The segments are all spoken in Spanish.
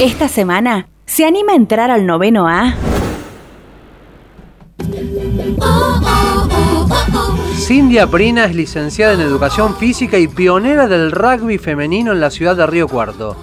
Esta semana, ¿se anima a entrar al noveno A? Cindy Prina es licenciada en Educación Física y pionera del rugby femenino en la ciudad de Río Cuarto.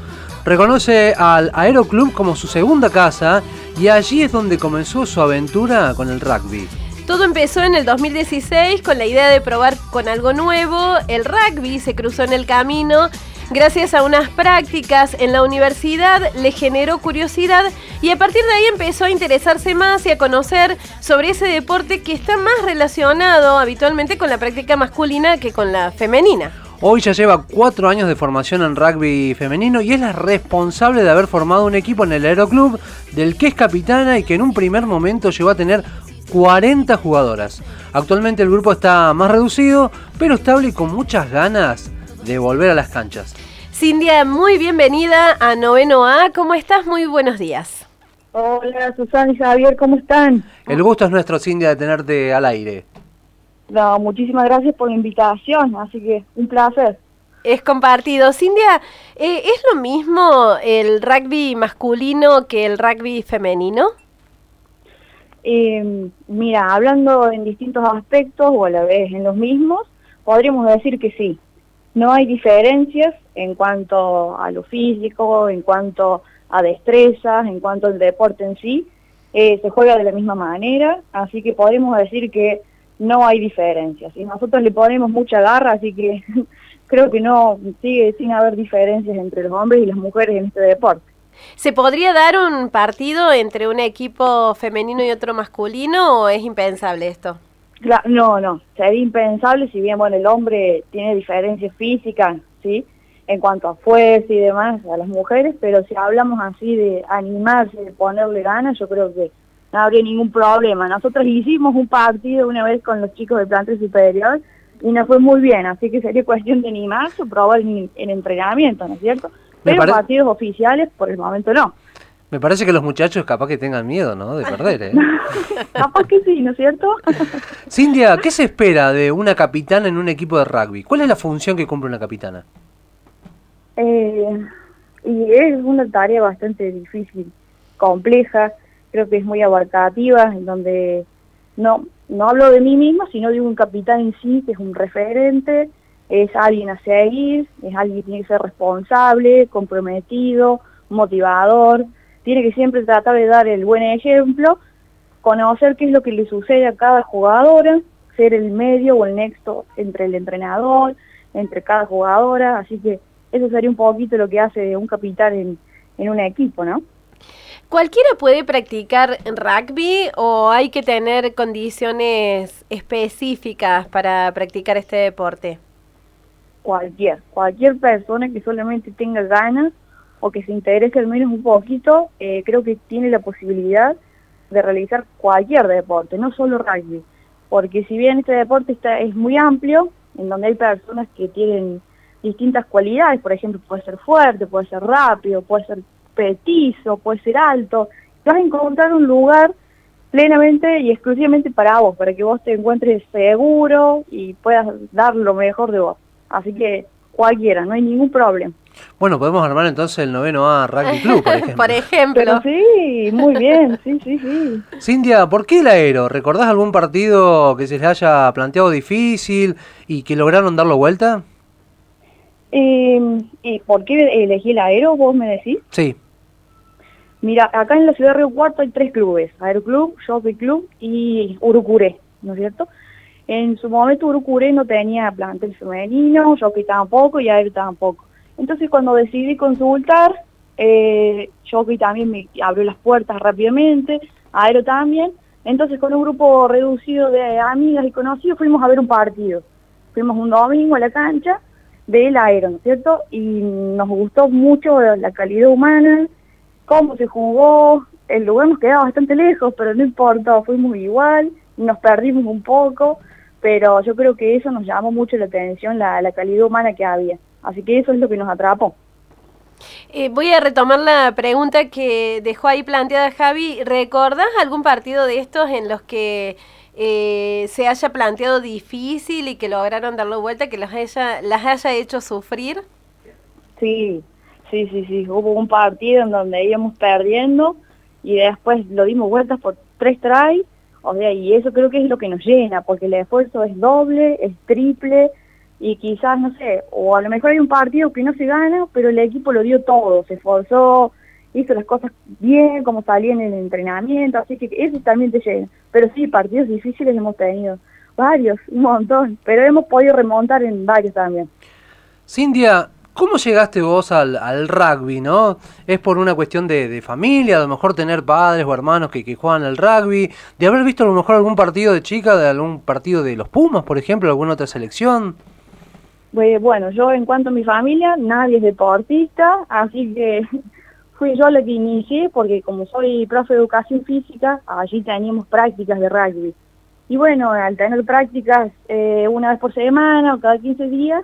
Reconoce al Aeroclub como su segunda casa y allí es donde comenzó su aventura con el rugby. Todo empezó en el 2016 con la idea de probar con algo nuevo. El rugby se cruzó en el camino Gracias a unas prácticas en la universidad le generó curiosidad y a partir de ahí empezó a interesarse más y a conocer sobre ese deporte que está más relacionado habitualmente con la práctica masculina que con la femenina. Hoy ya lleva cuatro años de formación en rugby femenino y es la responsable de haber formado un equipo en el Aeroclub del que es capitana y que en un primer momento llegó a tener 40 jugadoras. Actualmente el grupo está más reducido, pero estable y con muchas ganas de volver a las canchas. Cindia, muy bienvenida a Noveno A. ¿Cómo estás? Muy buenos días. Hola, Susana y Javier, ¿cómo están? El gusto es nuestro, Cindia, de tenerte al aire. No, muchísimas gracias por la invitación, así que un placer. Es compartido. Cindia, eh, ¿es lo mismo el rugby masculino que el rugby femenino? Eh, mira, hablando en distintos aspectos o a la vez en los mismos, podríamos decir que sí. No hay diferencias en cuanto a lo físico, en cuanto a destrezas, en cuanto al deporte en sí. Eh, se juega de la misma manera, así que podemos decir que no hay diferencias. Y nosotros le ponemos mucha garra, así que creo que no sigue sin haber diferencias entre los hombres y las mujeres en este deporte. ¿Se podría dar un partido entre un equipo femenino y otro masculino o es impensable esto? No, no, sería impensable si bien, bueno, el hombre tiene diferencias físicas, ¿sí? En cuanto a fuerza y demás a las mujeres, pero si hablamos así de animarse, de ponerle ganas, yo creo que no habría ningún problema. Nosotros hicimos un partido una vez con los chicos de planta superior y nos fue muy bien, así que sería cuestión de animarse probar el, entrenamiento, ¿no es cierto? Pero partidos oficiales por el momento no. Me parece que los muchachos capaz que tengan miedo, ¿no? De perder, ¿eh? capaz que sí, ¿no es cierto? Cindia, ¿qué se espera de una capitana en un equipo de rugby? ¿Cuál es la función que cumple una capitana? Eh, y es una tarea bastante difícil, compleja, creo que es muy abarcativa, en donde no, no hablo de mí mismo, sino de un capitán en sí, que es un referente, es alguien a seguir, es alguien que tiene que ser responsable, comprometido, motivador, tiene que siempre tratar de dar el buen ejemplo, conocer qué es lo que le sucede a cada jugadora, ser el medio o el nexo entre el entrenador, entre cada jugadora, así que eso sería un poquito lo que hace un capitán en, en un equipo, ¿no? ¿Cualquiera puede practicar rugby o hay que tener condiciones específicas para practicar este deporte? Cualquier, cualquier persona que solamente tenga ganas o que se interese al menos un poquito, eh, creo que tiene la posibilidad de realizar cualquier deporte, no solo rugby, porque si bien este deporte está, es muy amplio, en donde hay personas que tienen distintas cualidades, por ejemplo, puede ser fuerte, puede ser rápido, puede ser petizo, puede ser alto, vas a encontrar un lugar plenamente y exclusivamente para vos, para que vos te encuentres seguro y puedas dar lo mejor de vos. Así que cualquiera, no hay ningún problema. Bueno, podemos armar entonces el noveno A Rugby Club, por ejemplo. por ejemplo. sí, muy bien, sí, sí, sí. Cintia, ¿por qué el aero? ¿Recordás algún partido que se les haya planteado difícil y que lograron darlo vuelta? Eh, ¿Y por qué elegí el aero, vos me decís? Sí. Mira, acá en la ciudad de Río Cuarto hay tres clubes, Aeroclub, Shopping Club y Urucuré, ¿no es cierto? En su momento Urucuré no tenía plantel femenino, Shopping tampoco y Aero tampoco. Entonces cuando decidí consultar, eh, yo también me abrió las puertas rápidamente, Aero también, entonces con un grupo reducido de amigas y conocidos fuimos a ver un partido. Fuimos un domingo a la cancha del Aero, ¿no es cierto? Y nos gustó mucho la calidad humana, cómo se jugó, el lugar nos quedaba bastante lejos, pero no importa, fuimos igual, nos perdimos un poco, pero yo creo que eso nos llamó mucho la atención, la calidad humana que había. Así que eso es lo que nos atrapó. Eh, voy a retomar la pregunta que dejó ahí planteada Javi. ¿Recordás algún partido de estos en los que eh, se haya planteado difícil y que lograron darlo vuelta, que los haya, las haya hecho sufrir? Sí, Sí, sí, sí. Hubo un partido en donde íbamos perdiendo y después lo dimos vueltas por tres tries. O sea, y eso creo que es lo que nos llena, porque el esfuerzo es doble, es triple, y quizás, no sé, o a lo mejor hay un partido que no se gana, pero el equipo lo dio todo, se esforzó, hizo las cosas bien, como salía en el entrenamiento, así que eso también te llena. Pero sí, partidos difíciles hemos tenido, varios, un montón, pero hemos podido remontar en varios también. Cintia, ¿cómo llegaste vos al, rugby, no? ¿Es por una cuestión de, familia, a lo mejor tener padres o hermanos que, que juegan al rugby, de haber visto a lo mejor algún partido de chica, de algún partido de los Pumas, por ejemplo, alguna otra selección? Bueno, yo en cuanto a mi familia, nadie es deportista, así que fui yo la que inicié porque como soy profe de educación física, allí teníamos prácticas de rugby. Y bueno, al tener prácticas eh, una vez por semana o cada 15 días,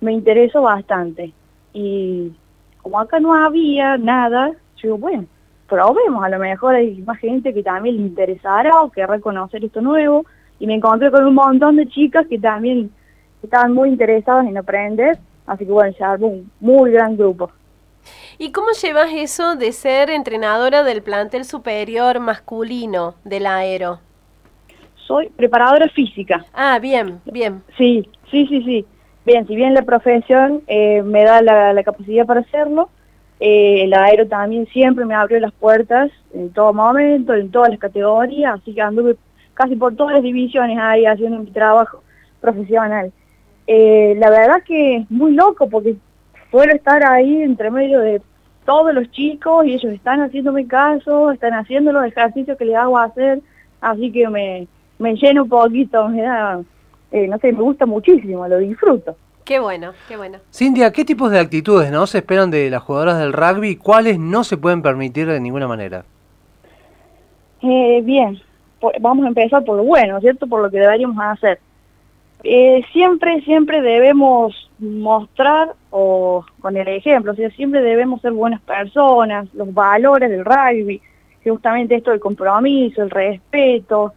me interesó bastante. Y como acá no había nada, yo bueno, probemos, a lo mejor hay más gente que también le interesará o querrá conocer esto nuevo. Y me encontré con un montón de chicas que también estaban muy interesados en aprender, así que bueno, ya un muy gran grupo. ¿Y cómo llevas eso de ser entrenadora del plantel superior masculino del aero? Soy preparadora física. Ah, bien, bien. Sí, sí, sí, sí. Bien, si bien la profesión eh, me da la, capacidad para hacerlo, eh, el aero también siempre me abrió las puertas en todo momento, en todas las categorías, así que anduve casi por todas las divisiones ahí haciendo mi trabajo profesional. Eh, la verdad que es muy loco porque suelo estar ahí entre medio de todos los chicos y ellos están haciéndome caso, están haciendo los ejercicios que les hago hacer, así que me, me lleno un poquito, me da, eh, no sé, me gusta muchísimo, lo disfruto. Qué bueno, qué bueno. Cintia, ¿qué tipos de actitudes no se esperan de las jugadoras del rugby? ¿Cuáles no se pueden permitir de ninguna manera? Eh, bien, vamos a empezar por lo bueno, ¿cierto? Por lo que deberíamos hacer. Eh, siempre, siempre debemos mostrar, o con el ejemplo, o sea, siempre debemos ser buenas personas, los valores del rugby, justamente esto del compromiso, el respeto,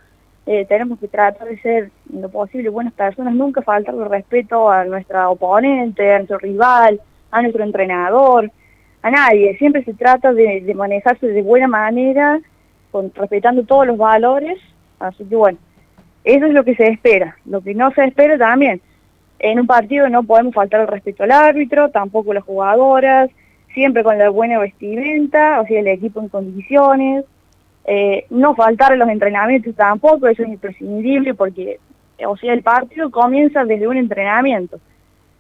eh, tenemos que tratar de ser lo posible buenas personas, nunca faltar el respeto a nuestra oponente, a nuestro rival, a nuestro entrenador, a nadie, siempre se trata de, de manejarse de buena manera, con, respetando todos los valores, así que bueno, eso es lo que se espera. Lo que no se espera también, en un partido no podemos faltar el respeto al árbitro, tampoco las jugadoras, siempre con la buena vestimenta, o sea, el equipo en condiciones. Eh, no faltar los entrenamientos tampoco, eso es imprescindible porque, o sea, el partido comienza desde un entrenamiento.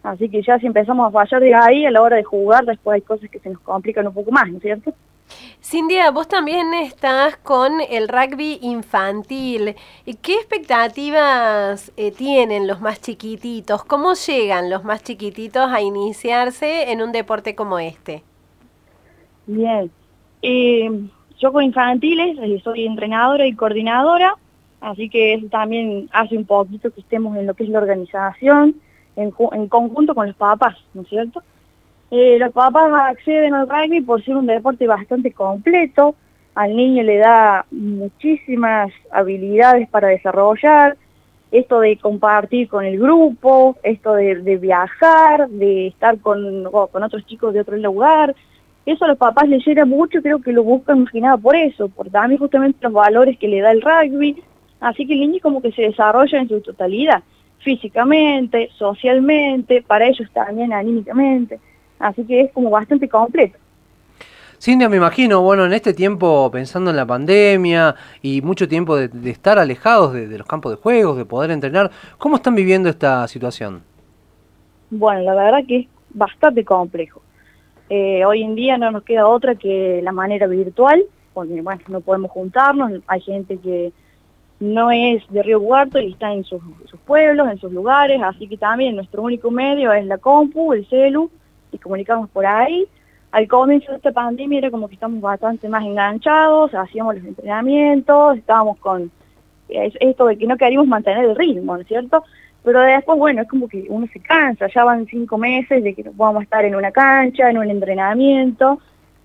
Así que ya si empezamos a fallar de ahí, a la hora de jugar, después hay cosas que se nos complican un poco más, ¿no es cierto? Cindy, vos también estás con el rugby infantil. ¿Qué expectativas eh, tienen los más chiquititos? ¿Cómo llegan los más chiquititos a iniciarse en un deporte como este? Bien, eh, yo con infantiles eh, soy entrenadora y coordinadora, así que eso también hace un poquito que estemos en lo que es la organización, en, en conjunto con los papás, ¿no es cierto? Eh, los papás acceden al rugby por ser un deporte bastante completo, al niño le da muchísimas habilidades para desarrollar, esto de compartir con el grupo, esto de, viajar, de estar con, con otros chicos de otro lugar, eso a los papás les llega mucho, creo que lo buscan más por eso, por también justamente los valores que le da el rugby, así que el niño como que se desarrolla en su totalidad, físicamente, socialmente, para ellos también anímicamente. Así que es como bastante completo. Cintia, me imagino, bueno, en este tiempo pensando en la pandemia y mucho tiempo de, estar alejados de, los campos de juegos, de poder entrenar, ¿cómo están viviendo esta situación? Bueno, la verdad que es bastante complejo. Eh, hoy en día no nos queda otra que la manera virtual, porque bueno, no podemos juntarnos, hay gente que no es de Río Cuarto y está en sus, sus pueblos, en sus lugares, así que también nuestro único medio es la compu, el celu, y comunicamos por ahí. Al comienzo de esta pandemia era como que estamos bastante más enganchados, hacíamos los entrenamientos, estábamos con esto de que no queríamos mantener el ritmo, ¿no es cierto? Pero después, bueno, es como que uno se cansa, ya van cinco meses de que no podamos estar en una cancha, en un entrenamiento,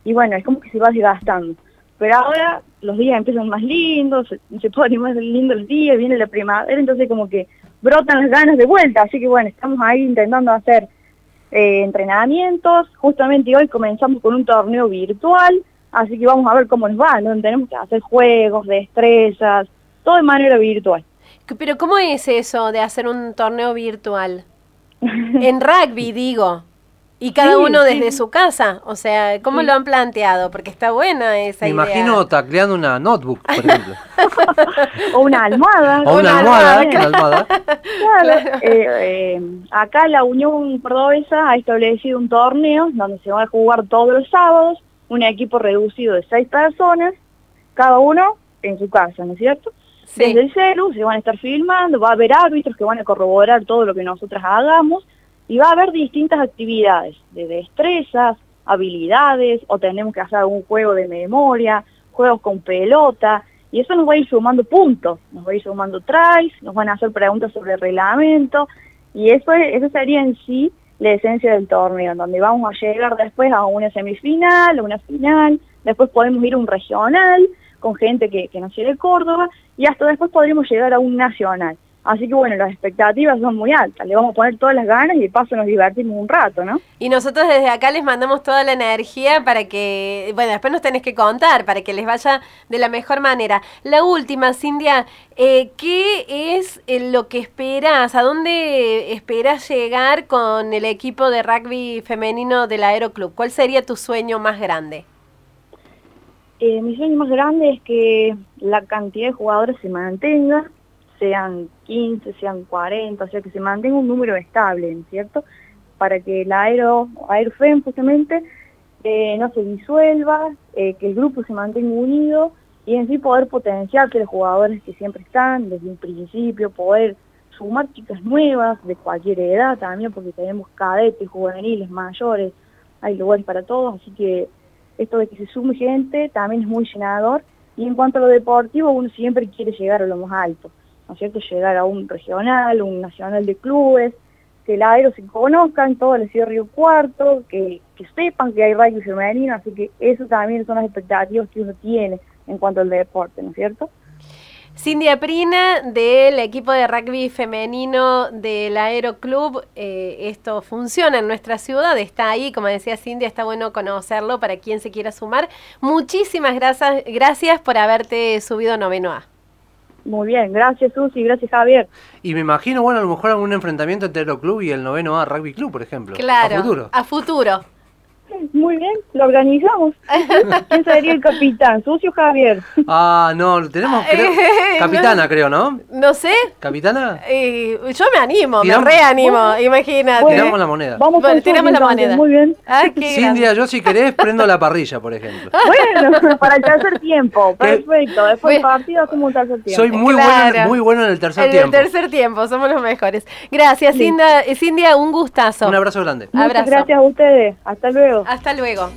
y bueno, es como que se va desgastando. Pero ahora los días empiezan más lindos, se, se ponen más lindos los días, viene la primavera, entonces como que brotan las ganas de vuelta, así que bueno, estamos ahí intentando hacer eh, entrenamientos. Justamente hoy comenzamos con un torneo virtual, así que vamos a ver cómo nos va, ¿no? Tenemos que hacer juegos, destrezas, todo de manera virtual. Pero ¿cómo es eso de hacer un torneo virtual? en rugby, digo. Y cada Sí, uno sí. desde su casa. O sea, ¿cómo lo han planteado? Porque está buena esa Me idea. imagino tacleando una notebook, por ejemplo. O una almohada. o una Una almohada, almohada, una almohada. Claro, eh, eh, acá la Unión Cordobesa ha establecido un torneo donde se va a jugar todos los sábados, un equipo reducido de seis personas, cada uno en su casa, ¿no es cierto? Sí. Desde el celu se van a estar filmando, va a haber árbitros que van a corroborar todo lo que nosotras hagamos y va a haber distintas actividades de destrezas, habilidades o tenemos que hacer algún juego de memoria, juegos con pelota y eso nos va a ir sumando puntos, nos va a ir sumando tries, nos van a hacer preguntas sobre el reglamento y eso, es- eso sería en sí la esencia del torneo, en donde vamos a llegar después a una semifinal, a una final, después podemos ir a un regional con gente que, que nació de Córdoba y hasta después podríamos llegar a un nacional. Así que bueno, las expectativas son muy altas, le vamos a poner todas las ganas y de paso nos divertimos un rato, ¿no? Y nosotros desde acá les mandamos toda la energía para que, bueno, después nos tenés que contar, para que les vaya de la mejor manera. La última, Cindia, eh, ¿qué es eh, lo que esperas? ¿A dónde esperas llegar con el equipo de rugby femenino del Aeroclub? ¿Cuál sería tu sueño más grande? Eh, mi sueño más grande es que la cantidad de jugadores se mantenga, sean 15, sean 40, o sea, que se mantenga un número estable, ¿no es cierto? Para que la Aero, Aerofem justamente eh, no se disuelva, eh, que el grupo se mantenga unido y en sí poder potenciar que los jugadores que siempre están desde un principio, poder sumar chicas nuevas de cualquier edad también, porque tenemos cadetes, juveniles, mayores, hay lugares para todos, así que esto de que se sume gente también es muy llenador. Y en cuanto a lo deportivo, uno siempre quiere llegar a lo más alto, ¿no es cierto? Llegar a un regional, un nacional de clubes, que el aero se conozca en toda la ciudad Río Cuarto, que, que sepan que hay rugby femenino, así que eso también son las expectativas que uno tiene en cuanto al deporte, ¿no es cierto? Cindy Aprina del equipo de rugby femenino del Aeroclub. Eh, esto funciona en nuestra ciudad, está ahí, como decía Cindy, está bueno conocerlo para quien se quiera sumar. Muchísimas gracias, gracias por haberte subido noveno A. Muy bien, gracias Susi, gracias Javier. Y me imagino, bueno, a lo mejor algún enfrentamiento entre Aeroclub y el noveno A Rugby Club, por ejemplo. Claro, A futuro. a futuro. Muy bien, lo organizamos. ¿Quién sería el capitán? ¿Susi o Javier? Ah, no, tenemos, creo, Eh, capitana, creo, ¿no? No sé, ¿Capitana? eh, yo me animo, Tiramos- me reanimo, imagínate. Tiramos la moneda. Vamos Bueno, tiramos la entonces, moneda. Muy bien. Grande. yo si querés prendo la parrilla, por ejemplo. Bueno, para el tercer tiempo, perfecto. Después Bueno. del partido hacemos un tercer tiempo. Soy muy, Claro. bueno, muy bueno en el tercer En el tiempo. tercer tiempo, somos los mejores. Gracias, Cindia, eh, Cindia, un gustazo. Un abrazo grande. Muchas abrazo. gracias a ustedes. Hasta luego. Hasta luego.